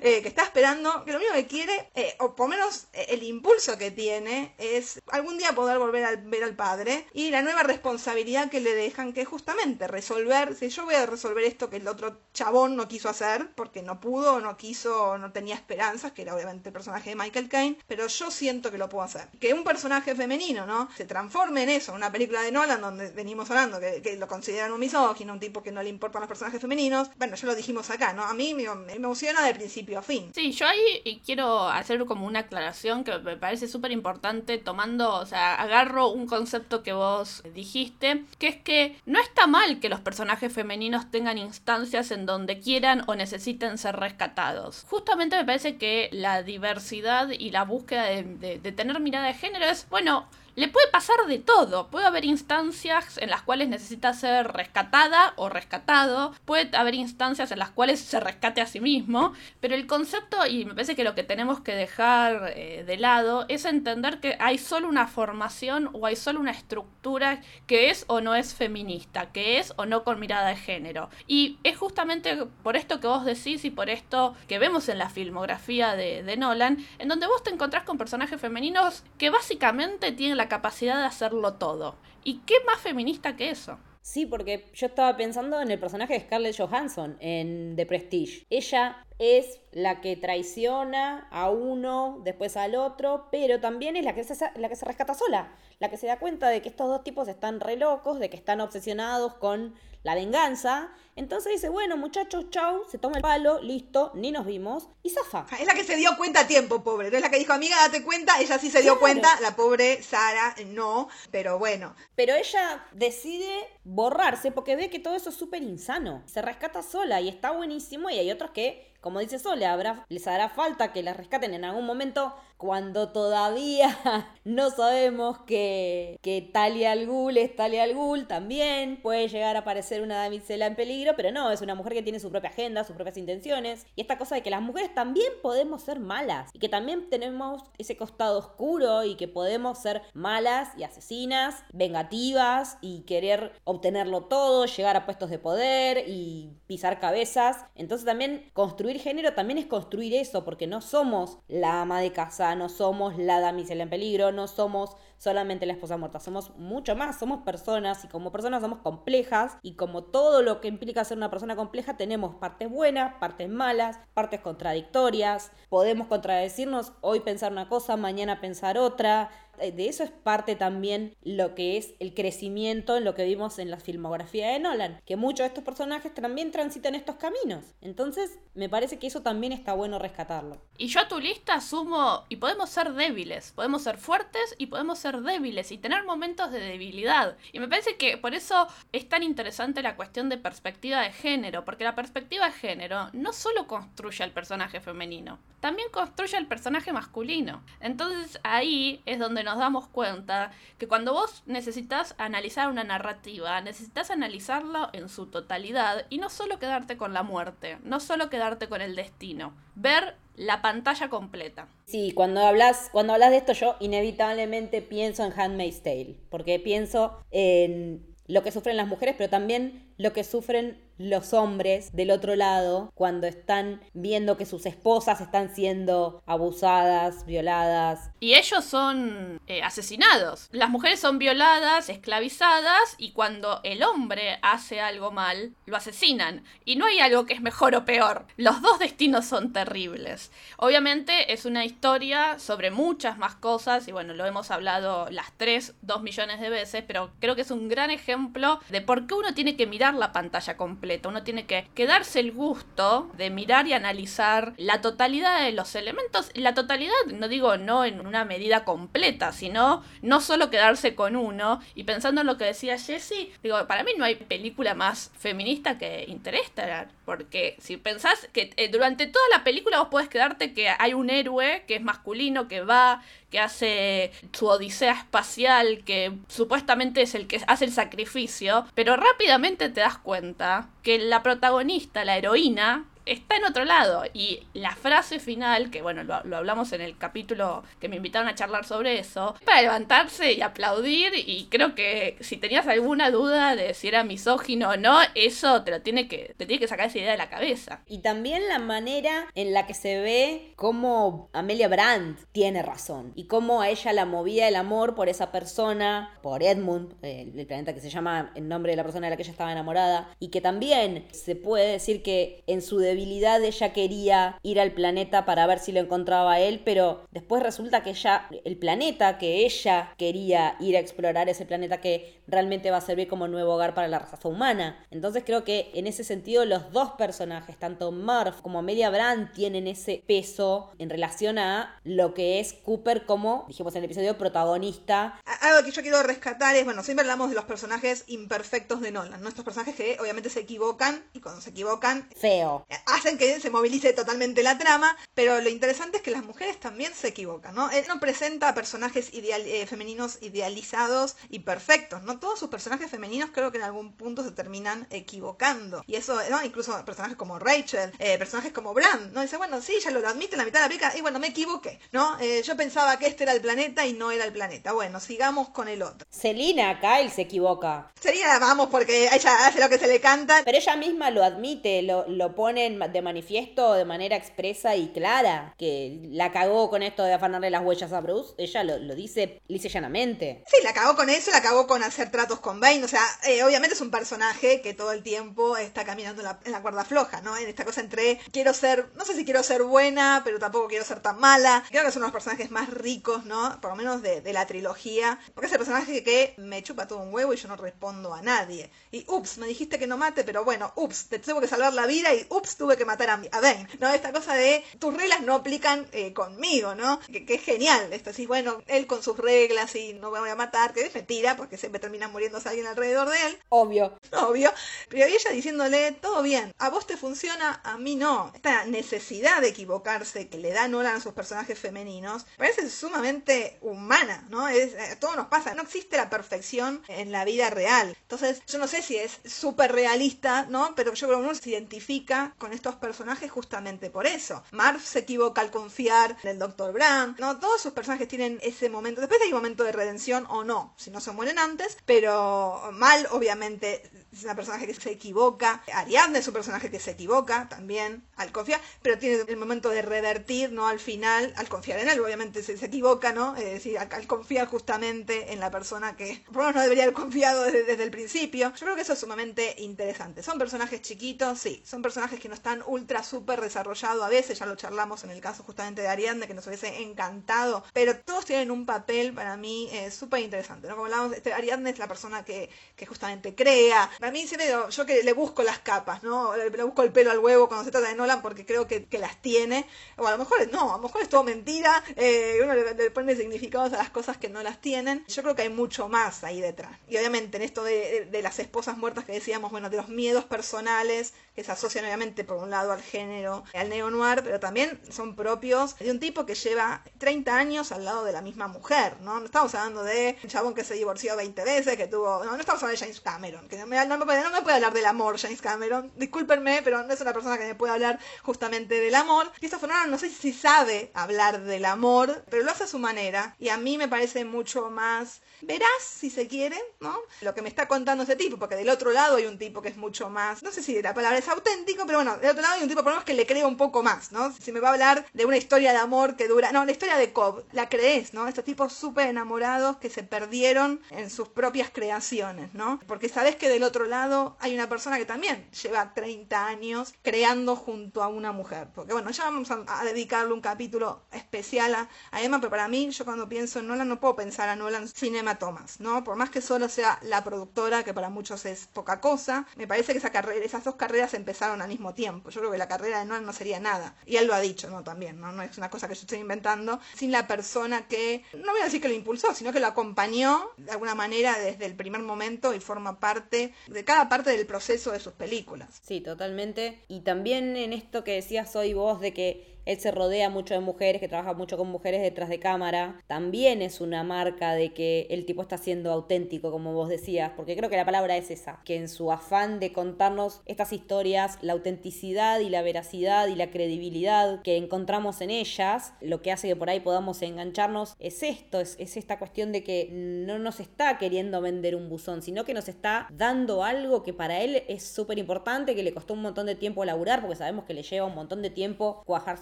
eh, que está esperando, que lo único que quiere, eh, o por menos eh, el impulso que tiene, es algún día poder volver a ver al padre y la nueva responsabilidad que le dejan, que es justamente resolver, si yo voy a resolver esto que el otro chabón no quiso hacer, porque no pudo, no quiso, no tenía esperanzas, que era obviamente el personaje de Michael Pero yo siento que lo puedo hacer. Que un personaje femenino, ¿no? Se transforme en eso, una película de Nolan donde venimos hablando, que, lo consideran un misógino, un tipo que no le importan los personajes femeninos. Bueno, ya lo dijimos acá, ¿no? A mí me, emociona de principio a fin. Sí, yo ahí quiero hacer como una aclaración que me parece súper importante tomando, o sea, agarro un concepto que vos dijiste, que es que no está mal que los personajes femeninos tengan instancias en donde quieran o necesiten ser rescatados. Justamente me parece que la diversidad y la búsqueda de, de tener mirada de género es, bueno, le puede pasar de todo. Puede haber instancias en las cuales necesita ser rescatada o rescatado. Puede haber instancias en las cuales se rescate a sí mismo. Pero el concepto, y me parece que lo que tenemos que dejar eh, de lado, es entender que hay solo una formación o hay solo una estructura que es o no es feminista, que es o no con mirada de género. Y es justamente por esto que vos decís y por esto que vemos en la filmografía de, de Nolan, en donde vos te encontrás con personajes femeninos que básicamente tienen la capacidad de hacerlo todo. ¿Y qué más feminista que eso? Sí, porque yo estaba pensando en el personaje de Scarlett Johansson en The Prestige. Ella es la que traiciona a uno, después al otro, pero también es la que, se, la que se rescata sola, la que se da cuenta de que estos dos tipos están re locos, de que están obsesionados con la venganza. Entonces dice, bueno, muchachos, chau, se toma el palo, listo, ni nos vimos, y zafa. Es la que se dio cuenta a tiempo, pobre. Es la que dijo, amiga, date cuenta, ella sí se dio cuenta, la pobre Sara no, pero bueno. Pero ella decide borrarse porque ve que todo eso es súper insano. Se rescata sola y está buenísimo y hay otros que como dice Sole, habrá, les hará falta que la rescaten en algún momento cuando todavía no sabemos que, que Talia al Ghul es Talia al Ghul también. Puede llegar a aparecer una damisela en peligro, pero no, es una mujer que tiene su propia agenda, sus propias intenciones. Y esta cosa de que las mujeres también podemos ser malas y que también tenemos ese costado oscuro y que podemos ser malas y asesinas, vengativas y querer obtenerlo todo, llegar a puestos de poder y pisar cabezas. Entonces también construir género también es construir eso, porque no somos la ama de casa, no somos la damisela en peligro, no somos solamente la esposa muerta, somos mucho más, somos personas y como personas somos complejas y como todo lo que implica ser una persona compleja tenemos partes buenas, partes malas, partes contradictorias, podemos contradecirnos, hoy pensar una cosa, mañana pensar otra, de eso es parte también lo que es el crecimiento en lo que vimos en la filmografía de Nolan, que muchos de estos personajes también transitan estos caminos. Entonces, me parece que eso también está bueno rescatarlo. Y yo a tu lista sumo, y podemos ser débiles, podemos ser fuertes y podemos ser débiles y tener momentos de debilidad. Y me parece que por eso es tan interesante la cuestión de perspectiva de género, porque la perspectiva de género no solo construye al personaje femenino, también construye al personaje masculino. Entonces ahí es donde nos damos cuenta que cuando vos necesitas analizar una narrativa, necesitas analizarlo en su totalidad y no solo quedarte con la muerte, no solo quedarte con el destino, ver la pantalla completa. Sí, cuando hablas, cuando hablas de esto yo inevitablemente pienso en Handmaid's Tale, porque pienso en lo que sufren las mujeres, pero también lo que sufren los hombres del otro lado cuando están viendo que sus esposas están siendo abusadas, violadas. Y ellos son eh, asesinados. Las mujeres son violadas, esclavizadas y cuando el hombre hace algo mal, lo asesinan. Y no hay algo que es mejor o peor. Los dos destinos son terribles. Obviamente es una historia sobre muchas más cosas y bueno, lo hemos hablado las tres, dos millones de veces, pero creo que es un gran ejemplo de por qué uno tiene que mirar la pantalla completa uno tiene que, quedarse el gusto de mirar y analizar la totalidad de los elementos. La totalidad, no digo no en una medida completa, sino no solo quedarse con uno. Y pensando en lo que decía Jessie, digo, para mí no hay película más feminista que Interestelar. Porque si pensás que eh, durante toda la película vos podés quedarte que hay un héroe que es masculino, que va, que hace su odisea espacial, que supuestamente es el que hace el sacrificio, pero rápidamente te das cuenta que la protagonista, la heroína, está en otro lado. Y la frase final, que bueno, lo, hablamos en el capítulo que me invitaron a charlar sobre eso, para levantarse y aplaudir. Y creo que si tenías alguna duda de si era misógino o no, eso te lo tiene que, te tiene que sacar esa idea de la cabeza. Y también la manera en la que se ve cómo Amelia Brandt tiene razón. Y cómo a ella la movía el amor por esa persona, por Edmund, el, el planeta que se llama en nombre de la persona de la que ella estaba enamorada. Y que también se puede decir que en su debilidad ella quería ir al planeta para ver si lo encontraba él, pero después resulta que ella, el planeta que ella quería ir a explorar, ese planeta que realmente va a servir como nuevo hogar para la raza humana. Entonces creo que en ese sentido los dos personajes, tanto Murph como Amelia Brand, tienen ese peso en relación a lo que es Cooper como, dijimos en el episodio, protagonista. Algo que yo quiero rescatar es, bueno, siempre hablamos de los personajes imperfectos de Nolan, nuestros personajes que obviamente se equivocan y cuando se equivocan... Feo hacen que se movilice totalmente la trama, pero lo interesante es que las mujeres también se equivocan, ¿no? Él no presenta personajes ideal, eh, femeninos idealizados y perfectos, ¿no? Todos sus personajes femeninos creo que en algún punto se terminan equivocando. Y eso, ¿no? Incluso personajes como Rachel, eh, personajes como Bran, ¿no? Dice, bueno, sí, ya lo admite en la mitad de la película, y bueno, me equivoqué, ¿no? Eh, yo pensaba que este era el planeta y no era el planeta. Bueno, sigamos con el otro. Selina Kyle se equivoca. Sería, vamos, porque ella hace lo que se le canta. Pero ella misma lo admite, lo, lo pone de manifiesto de manera expresa y clara, que la cagó con esto de afanarle las huellas a Bruce. Ella lo, lo dice lisa llanamente. Sí, la cagó con eso, la cagó con hacer tratos con Bane. O sea, eh, obviamente es un personaje que todo el tiempo está caminando en la, cuerda floja, ¿no? En esta cosa entre quiero ser, no sé si quiero ser buena, pero tampoco quiero ser tan mala. Creo que es uno de los personajes más ricos, ¿no? Por lo menos de, de la trilogía. Porque es el personaje que me chupa todo un huevo y yo no respondo a nadie. Y ups, me dijiste que no mate, pero bueno, ups, te tengo que salvar la vida y ups, tuve que matar a, a Bane. ¿No? Esta cosa de tus reglas no aplican eh, conmigo, ¿no? Que, que, es genial. Esto sí, bueno, él con sus reglas y no me voy a matar, que es mentira, porque siempre termina muriéndose alguien alrededor de él. Obvio. Obvio. Pero ella diciéndole, todo bien, a vos te funciona, a mí no. Esta necesidad de equivocarse que le da Nolan a sus personajes femeninos, parece sumamente humana, ¿no? Es, eh, todo nos pasa. No existe la perfección en la vida real. Entonces, yo no sé si es súper realista, ¿no? Pero yo creo que uno se identifica con estos personajes justamente por eso. Marv se equivoca al confiar en el Dr. Brown, ¿no? Todos sus personajes tienen ese momento. Después hay un momento de redención o no, si no se mueren antes, pero Mal, obviamente, es una personaje que se equivoca. Ariadne es un personaje que se equivoca también al confiar, pero tiene el momento de revertir, ¿no? Al final, al confiar en él, obviamente se, se equivoca, ¿no? Es decir, al, confiar justamente en la persona que por no debería haber confiado desde, desde, el principio. Yo creo que eso es sumamente interesante. Son personajes chiquitos, sí, son personajes que no están ultra súper desarrollados a veces, ya lo charlamos en el caso justamente de Ariadne, que nos hubiese encantado, pero todos tienen un papel para mí eh, súper interesante, ¿no? Como hablamos, este, Ariadne es la persona que, justamente crea, para mí siempre yo que le busco las capas, ¿no? Le, le, busco el pelo al huevo cuando se trata de Nolan porque creo que, que las tiene. O a lo mejor no, a lo mejor es todo mentira. Eh, uno le, le, pone significados a las cosas que no las tienen. Yo creo que hay mucho más ahí detrás. Y obviamente en esto de, de, de las esposas muertas que decíamos, bueno, de los miedos personales que se asocian obviamente por un lado al género, al neo-noir, pero también son propios de un tipo que lleva 30 años al lado de la misma mujer, ¿no? No estamos hablando de un chabón que se divorció 20 veces, que tuvo... No, no estamos hablando de James Cameron, que no me, no me puede, no me puede hablar del amor James Cameron. Discúlpenme, pero no es una persona que me puede hablar justamente del amor. Nolan no sé si sabe hablar del amor, pero lo hace a su manera. Y a mí me parece mucho más veraz, si se quiere, ¿no? Lo que me está contando ese tipo, porque del otro lado hay un tipo que es mucho más, no sé si la palabra es auténtico, pero bueno, del otro lado hay un tipo lo menos que le creo un poco más, ¿no? Si me va a hablar de una historia de amor que dura, no, la historia de Cobb, la crees, ¿no? Estos tipos súper enamorados que se perdieron en sus propias creaciones, ¿no? Porque sabes que del otro lado hay una persona que también lleva 30 años creando junto a una mujer, porque bueno, ya vamos a, dedicarle un capítulo especial a, Emma, pero para mí, yo cuando pienso en Nolan no puedo pensar a Nolan sin Emma Thomas, ¿no? Por más que solo sea la productora, que para muchos es poca cosa, me parece que esas dos carreras empezaron al mismo tiempo. Yo creo que la carrera de Nolan no sería nada. Y él lo ha dicho, ¿no? También, ¿no? No es una cosa que yo estoy inventando, sin la persona que, no voy a decir que lo impulsó, sino que lo acompañó de alguna manera desde el primer momento y forma parte de cada parte del proceso de sus películas. Sí, totalmente. Y también en esto que decías hoy vos de que él se rodea mucho de mujeres, que trabaja mucho con mujeres detrás de cámara. También es una marca de que el tipo está siendo auténtico, como vos decías, porque creo que la palabra es esa, que en su afán de contarnos estas historias, la autenticidad y la veracidad y la credibilidad que encontramos en ellas, lo que hace que por ahí podamos engancharnos es esto, es, es esta cuestión de que no nos está queriendo vender un buzón, sino que nos está dando algo que para él es súper importante, que le costó un montón de tiempo laburar, porque sabemos que le lleva un montón de tiempo cuajar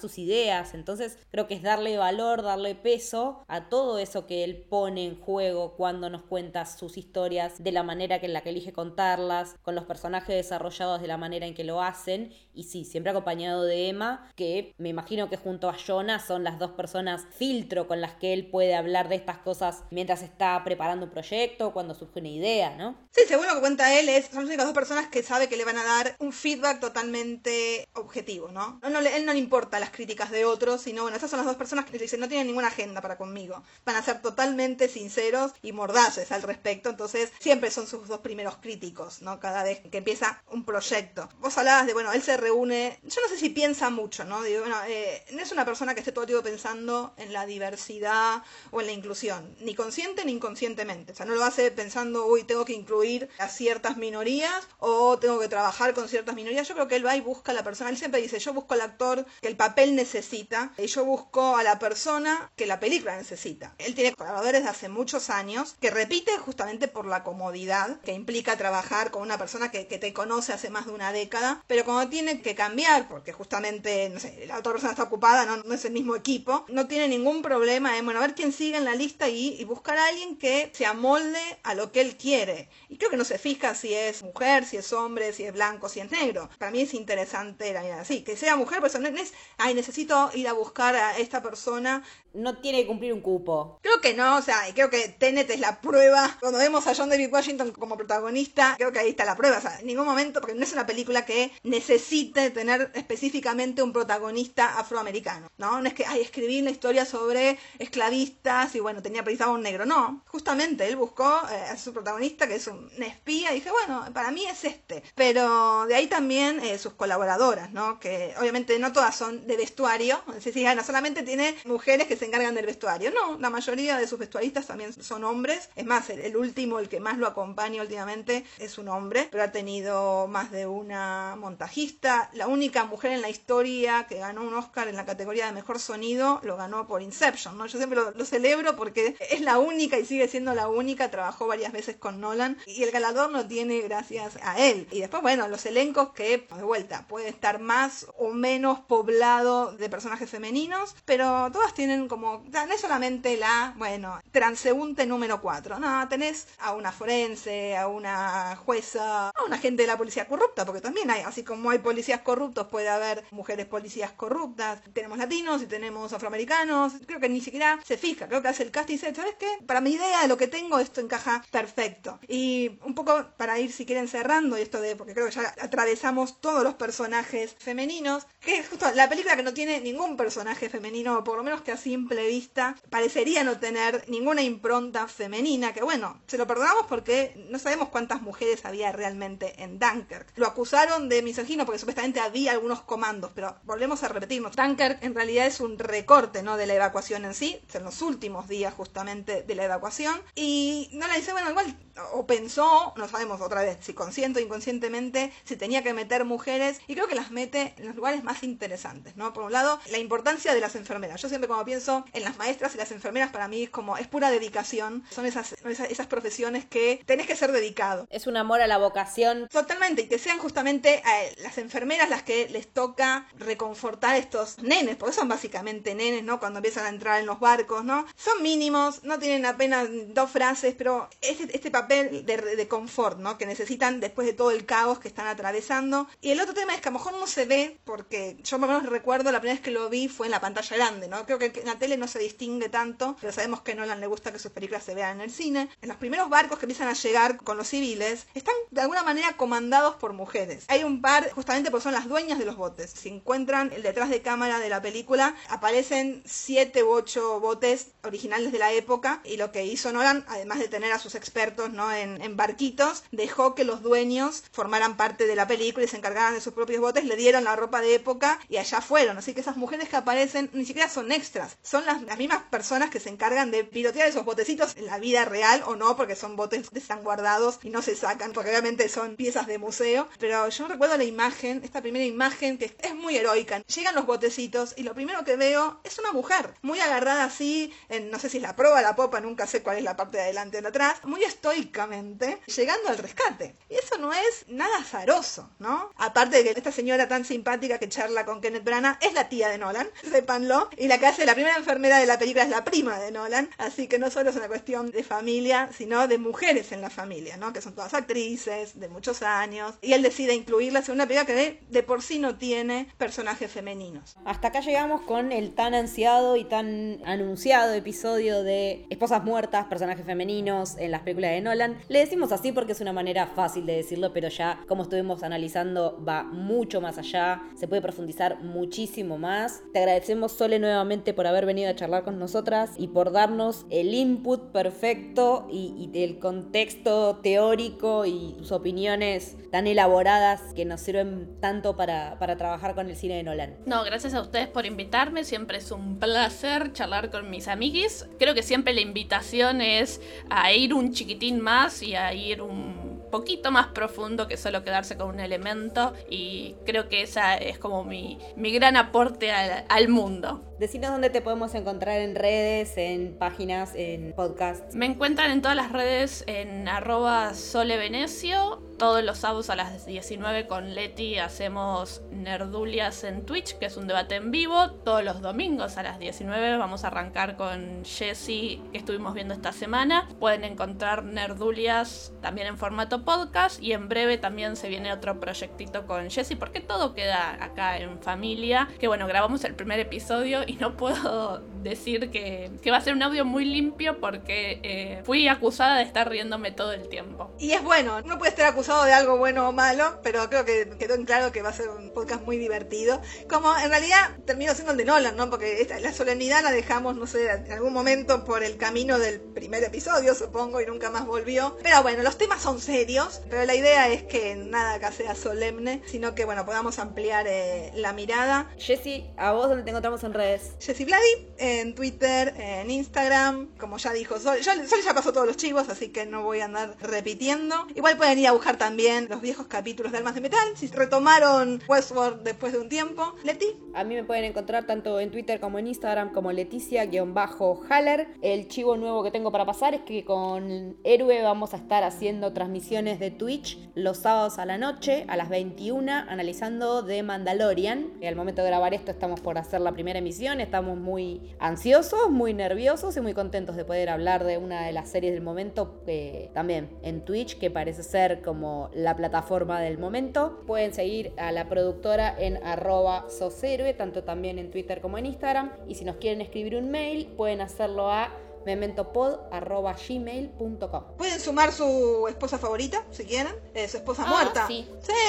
ideas. Entonces creo que es darle valor, darle peso a todo eso que él pone en juego cuando nos cuenta sus historias, de la manera en la que elige contarlas, con los personajes desarrollados de la manera en que lo hacen. Y sí, siempre acompañado de Emma, que me imagino que junto a Jonah son las dos personas filtro con las que él puede hablar de estas cosas mientras está preparando un proyecto, cuando surge una idea, ¿no? Sí, según lo que cuenta él, es, son las dos personas que sabe que le van a dar un feedback totalmente objetivo, ¿no? no, no él no le importa las críticas de otros, sino, bueno, esas son las dos personas que dicen, no tienen ninguna agenda para conmigo. Van a ser totalmente sinceros y mordaces al respecto, entonces siempre son sus dos primeros críticos, ¿no? Cada vez que empieza un proyecto. Vos hablabas de, bueno, él se reúne, yo no sé si piensa mucho, ¿no? Digo, bueno, eh, no es una persona que esté todo el tiempo pensando en la diversidad o en la inclusión, ni consciente ni inconscientemente. O sea, no lo hace pensando, uy, tengo que incluir a ciertas minorías o tengo que trabajar con ciertas minorías. Yo creo que él va y busca a la persona. Él siempre dice, yo busco al actor que el papel necesita y yo busco a la persona que la película necesita. Él tiene colaboradores de hace muchos años que repite justamente por la comodidad que implica trabajar con una persona que, te conoce hace más de una década, pero cuando tiene que cambiar, porque justamente, la otra persona está ocupada, no, es el mismo equipo, no tiene ningún problema en, bueno, a ver quién sigue en la lista y, y buscar a alguien que se amolde a lo que él quiere. Y creo que no se fija si es mujer, si es hombre, si es blanco, si es negro. Para mí es interesante la mirada así, que sea mujer, pues no es, ay, necesito ir a buscar a esta persona. No tiene que cumplir un cupo. Creo que no, o sea, creo que Tenet es la prueba. Cuando vemos a John David Washington como protagonista, creo que ahí está la prueba. O sea, en ningún momento, porque no es una película que necesite tener específicamente un protagonista afroamericano, ¿no? No es que, ay, escribí una historia sobre esclavistas y bueno, tenía pensado un negro. No, justamente él buscó eh, a su protagonista, que es un espía, y dije, bueno, para mí es este. Pero de ahí también eh, sus colaboradoras, ¿no? Que obviamente no todas son de vestuario. Es decir, no solamente tiene mujeres que se encargan del vestuario. No, la mayoría de sus vestuaristas también son hombres. Es más, el, último, el que más lo acompaña últimamente, es un hombre, pero ha tenido más de una montajista. La única mujer en la historia que ganó un Oscar en la categoría de mejor sonido lo ganó por Inception, ¿no? Yo siempre lo, celebro porque es la única y sigue siendo la única. Trabajó varias veces con Nolan y el galardón lo tiene gracias a él. Y después, bueno, los elencos que, de vuelta, puede estar más o menos poblado de personajes femeninos, pero todas tienen como, no es solamente la, bueno, transeúnte número 4, no, tenés a una forense, a una jueza, a una gente de la policía corrupta, porque también hay, así como hay policías corruptos, puede haber mujeres policías corruptas, tenemos latinos y tenemos afroamericanos, creo que ni siquiera se fija, creo que hace el cast y dice, ¿sabes qué? Para mi idea de lo que tengo, esto encaja perfecto. Y un poco para ir, si quieren, cerrando, esto de, porque creo que ya atravesamos todos los personajes femeninos, que es justo la película que no tiene ningún personaje femenino, por lo menos que a simple vista parecería no tener ninguna impronta femenina, que bueno, se lo perdonamos porque no sabemos cuántas mujeres había realmente en Dunkirk. Lo acusaron de misogino porque supuestamente había algunos comandos, pero volvemos a repetirnos, Dunkirk en realidad es un recorte, ¿no? De la evacuación en sí, en los últimos días justamente de la evacuación, y no le dice, bueno, igual, o pensó, no sabemos otra vez, si consciente o inconscientemente, si tenía que meter mujeres, y creo que las mete en los lugares más interesantes, ¿no? Por un lado, la importancia de las enfermeras. Yo siempre cuando pienso en las maestras y las enfermeras, para mí es como, es pura dedicación, son esas, esas, esas profesiones que tenés que ser dedicado. Es un amor a la vocación. Totalmente, y que sean justamente eh, las enfermeras las que les toca reconfortar a estos nenes, porque son básicamente nenes, ¿no? Cuando empiezan a entrar en los barcos, ¿no? Son mínimos, no tienen apenas dos frases, pero este, este papel de, confort, ¿no? Que necesitan después de todo el caos que están atravesando. Y el otro tema es que a lo mejor no se ve, porque yo más o menos recuerdo la primera vez que lo vi fue en la pantalla grande, ¿no? Creo que en la tele no se distingue tanto, pero sabemos que Nolan le gusta que sus películas se vean en el cine. En los primeros barcos que empiezan a llegar con los civiles, están de alguna manera comandados por mujeres. Hay un par, justamente porque son las dueñas de los botes. Si encuentran el detrás de cámara de la película, aparecen siete u ocho botes originales de la época y lo que hizo Nolan, además de tener a sus expertos ¿no? En, en barquitos, dejó que los dueños formaran parte de la película y se encargaran de sus propios botes, le dieron la ropa de época y allá fueron. Así que esas mujeres que aparecen ni siquiera son extras, son las, mismas personas que se encargan de pilotear esos botecitos en la vida real o no, porque son botes que están guardados y no se sacan, porque obviamente son piezas de museo. Pero yo recuerdo la imagen, esta primera imagen que es muy heroica. Llegan los botecitos y lo primero que veo es una mujer, muy agarrada así, en, no sé si es la proa, la popa, nunca sé cuál es la parte de adelante o de atrás, muy llegando al rescate. Y eso no es nada azaroso, ¿no? Aparte de que esta señora tan simpática que charla con Kenneth Branagh es la tía de Nolan, sépanlo, y la que hace la primera enfermera de la película es la prima de Nolan, así que no solo es una cuestión de familia, sino de mujeres en la familia, ¿no? Que son todas actrices de muchos años, y él decide incluirlas en una película que de por sí no tiene personajes femeninos. Hasta acá llegamos con el tan ansiado y tan anunciado episodio de esposas muertas, personajes femeninos en las películas de Nolan. Le decimos así porque es una manera fácil de decirlo, pero ya como estuvimos analizando va mucho más allá, se puede profundizar muchísimo más. Te agradecemos Sole nuevamente por haber venido a charlar con nosotras y por darnos el input perfecto y, el contexto teórico y tus opiniones tan elaboradas que nos sirven tanto para, para trabajar con el cine de Nolan. No, gracias a ustedes por invitarme, siempre es un placer charlar con mis amiguis. Creo que siempre la invitación es a ir un chiquitín más y a ir un poquito más profundo que solo quedarse con un elemento y creo que esa es como mi, mi gran aporte al, al mundo. Decinos dónde te podemos encontrar en redes, en páginas, en podcasts. Me encuentran en todas las redes en arroba solevenecio. Todos los sábados a las 19 con Leti hacemos Nerdulias en Twitch, que es un debate en vivo. Todos los domingos a las 19 vamos a arrancar con Jessie, que estuvimos viendo esta semana. Pueden encontrar Nerdulias también en formato podcast y en breve también se viene otro proyectito con Jessie, porque todo queda acá en familia. Que bueno, grabamos el primer episodio y no puedo decir que, que va a ser un audio muy limpio porque eh, fui acusada de estar riéndome todo el tiempo. Y es bueno, no puede estar acusado de algo bueno o malo, pero creo que quedó en claro que va a ser un podcast muy divertido. Como en realidad terminó siendo el de Nolan, ¿no? Porque esta, la solemnidad la dejamos, no sé, en algún momento por el camino del primer episodio, supongo, y nunca más volvió. Pero bueno, los temas son serios, pero la idea es que nada acá sea solemne, sino que, bueno, podamos ampliar eh, la mirada. Jessy, ¿a vos dónde te encontramos en redes? Jessy Vladi, en Twitter, en Instagram, como ya dijo Sol, Sol ya pasó todos los chivos, así que no voy a andar repitiendo. Igual pueden ir a buscar también los viejos capítulos de Almas de Metal, si retomaron Westworld después de un tiempo. Leti. A mí me pueden encontrar tanto en Twitter como en Instagram como Leticia-Haller. El chivo nuevo que tengo para pasar es que con Héroe vamos a estar haciendo transmisiones de Twitch los sábados a la noche a las 21 analizando The Mandalorian. Y al momento de grabar esto estamos por hacer la primera emisión, estamos muy ansiosos, muy nerviosos y muy contentos de poder hablar de una de las series del momento que también en Twitch que parece ser como la plataforma del momento. Pueden seguir a la productora en arroba soshéroe, tanto también en Twitter como en Instagram. Y si nos quieren escribir un mail, pueden hacerlo a mementopod.gmail.com Pueden sumar su esposa favorita, si quieren, eh, su esposa Ah, muerta. sí.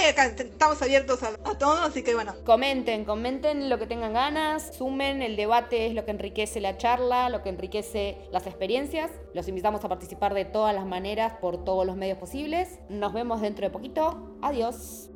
acá estamos abiertos a, a todo, así que bueno. Comenten, comenten lo que tengan ganas, sumen, el debate es lo que enriquece la charla, lo que enriquece las experiencias. Los invitamos a participar de todas las maneras por todos los medios posibles. Nos vemos dentro de poquito. Adiós.